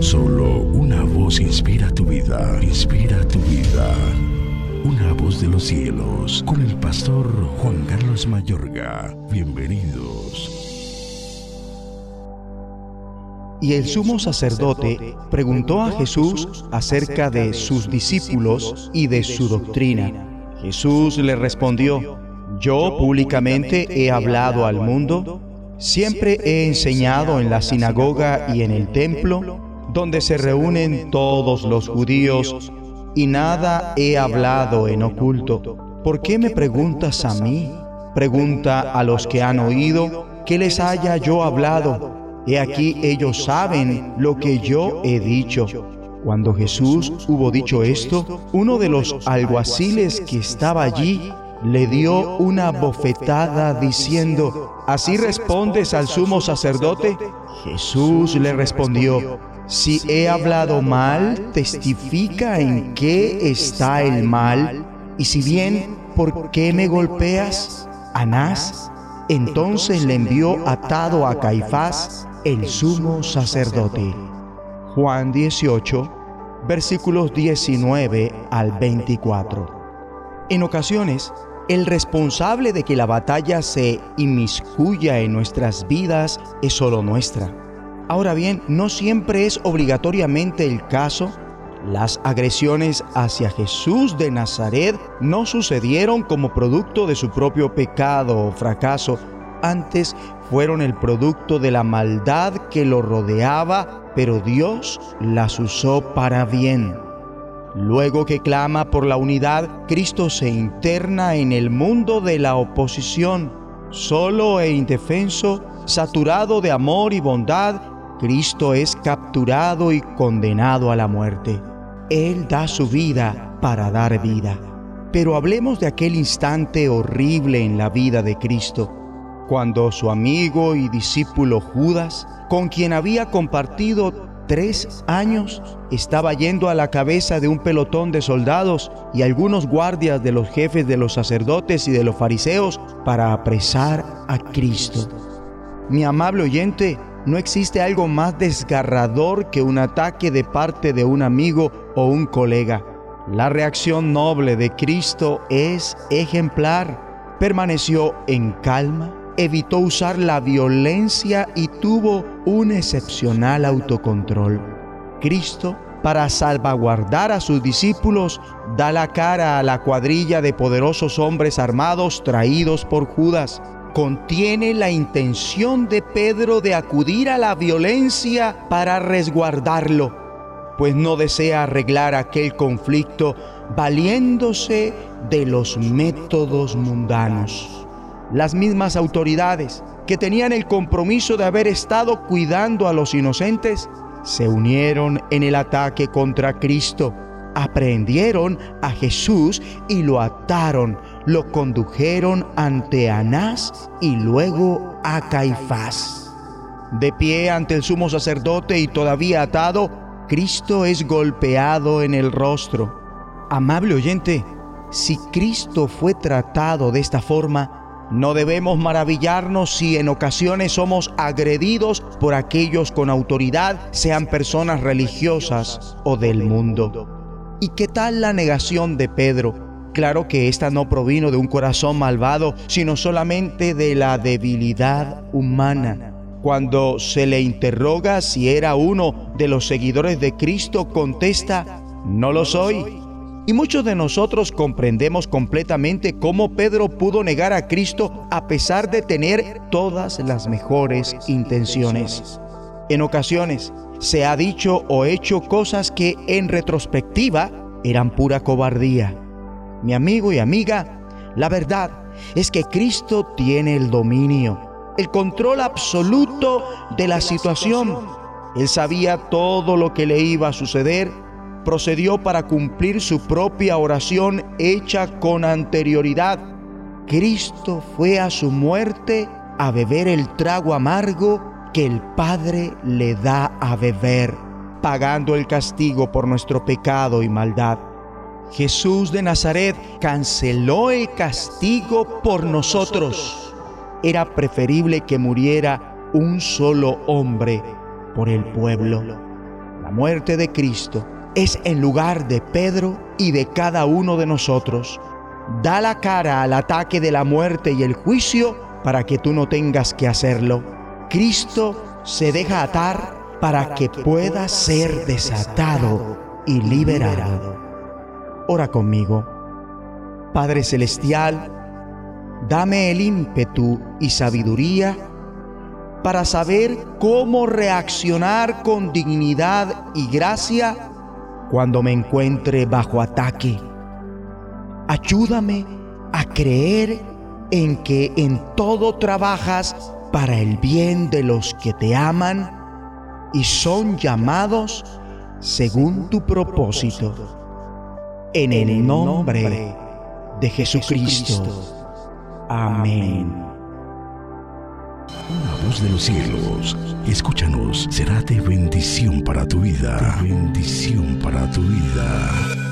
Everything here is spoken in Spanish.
Solo una voz inspira tu vida, inspira tu vida. Una voz de los cielos, con el pastor Juan Carlos Mayorga. Bienvenidos. Y el sumo sacerdote preguntó a Jesús acerca de sus discípulos y de su doctrina. Jesús le respondió, yo públicamente he hablado al mundo, siempre he enseñado en la sinagoga y en el templo, donde se reúnen todos los judíos, y nada he hablado en oculto. ¿Por qué me preguntas a mí? Pregunta a los que han oído que les haya yo hablado. He aquí ellos saben lo que yo he dicho. Cuando Jesús hubo dicho esto, uno de los alguaciles que estaba allí le dio una bofetada diciendo, ¿así respondes al sumo sacerdote? Jesús le respondió, si he hablado mal, testifica en qué está el mal, y si bien, ¿por qué me golpeas? Anás entonces le envió atado a Caifás, el sumo sacerdote. Juan 18, versículos 19 al 24. En ocasiones, el responsable de que la batalla se inmiscuya en nuestras vidas es solo nuestra. Ahora bien, no siempre es obligatoriamente el caso. Las agresiones hacia Jesús de Nazaret no sucedieron como producto de su propio pecado o fracaso, antes fueron el producto de la maldad que lo rodeaba, pero Dios las usó para bien. Luego que clama por la unidad, Cristo se interna en el mundo de la oposición. Solo e indefenso, saturado de amor y bondad, Cristo es capturado y condenado a la muerte. Él da su vida para dar vida. Pero hablemos de aquel instante horrible en la vida de Cristo, cuando su amigo y discípulo Judas, con quien había compartido tres años estaba yendo a la cabeza de un pelotón de soldados y algunos guardias de los jefes de los sacerdotes y de los fariseos para apresar a Cristo. Mi amable oyente, no existe algo más desgarrador que un ataque de parte de un amigo o un colega. La reacción noble de Cristo es ejemplar. Permaneció en calma, evitó usar la violencia y tuvo un excepcional autocontrol. Cristo, para salvaguardar a sus discípulos, da la cara a la cuadrilla de poderosos hombres armados traídos por Judas. Contiene la intención de Pedro de acudir a la violencia para resguardarlo, pues no desea arreglar aquel conflicto valiéndose de los métodos mundanos. Las mismas autoridades que tenían el compromiso de haber estado cuidando a los inocentes, se unieron en el ataque contra Cristo, aprehendieron a Jesús y lo ataron, lo condujeron ante Anás y luego a Caifás. De pie ante el sumo sacerdote y todavía atado, Cristo es golpeado en el rostro. Amable oyente, si Cristo fue tratado de esta forma, no debemos maravillarnos si en ocasiones somos agredidos por aquellos con autoridad, sean personas religiosas o del mundo. ¿Y qué tal la negación de Pedro? Claro que esta no provino de un corazón malvado, sino solamente de la debilidad humana. Cuando se le interroga si era uno de los seguidores de Cristo, contesta, no lo soy y muchos de nosotros comprendemos completamente cómo Pedro pudo negar a Cristo a pesar de tener todas las mejores intenciones. En ocasiones se ha dicho o hecho cosas que en retrospectiva eran pura cobardía. Mi amigo y amiga, la verdad es que Cristo tiene el dominio, el control absoluto de la situación. Él sabía todo lo que le iba a suceder procedió para cumplir su propia oración hecha con anterioridad. Cristo fue a su muerte a beber el trago amargo que el Padre le da a beber, pagando el castigo por nuestro pecado y maldad. Jesús de Nazaret canceló el castigo por nosotros. Era preferible que muriera un solo hombre por el pueblo. La muerte de Cristo es en lugar de Pedro y de cada uno de nosotros. Da la cara al ataque de la muerte y el juicio para que tú no tengas que hacerlo. Cristo se deja atar para que pueda ser desatado y liberado. Ora conmigo. Padre Celestial, dame el ímpetu y sabiduría para saber cómo reaccionar con dignidad y gracia cuando me encuentre bajo ataque. Ayúdame a creer en que en todo trabajas para el bien de los que te aman y son llamados según tu propósito. En el nombre de Jesucristo. Amén. Una voz de los cielos, escúchanos, será de bendición para tu vida. Bendición para tu vida.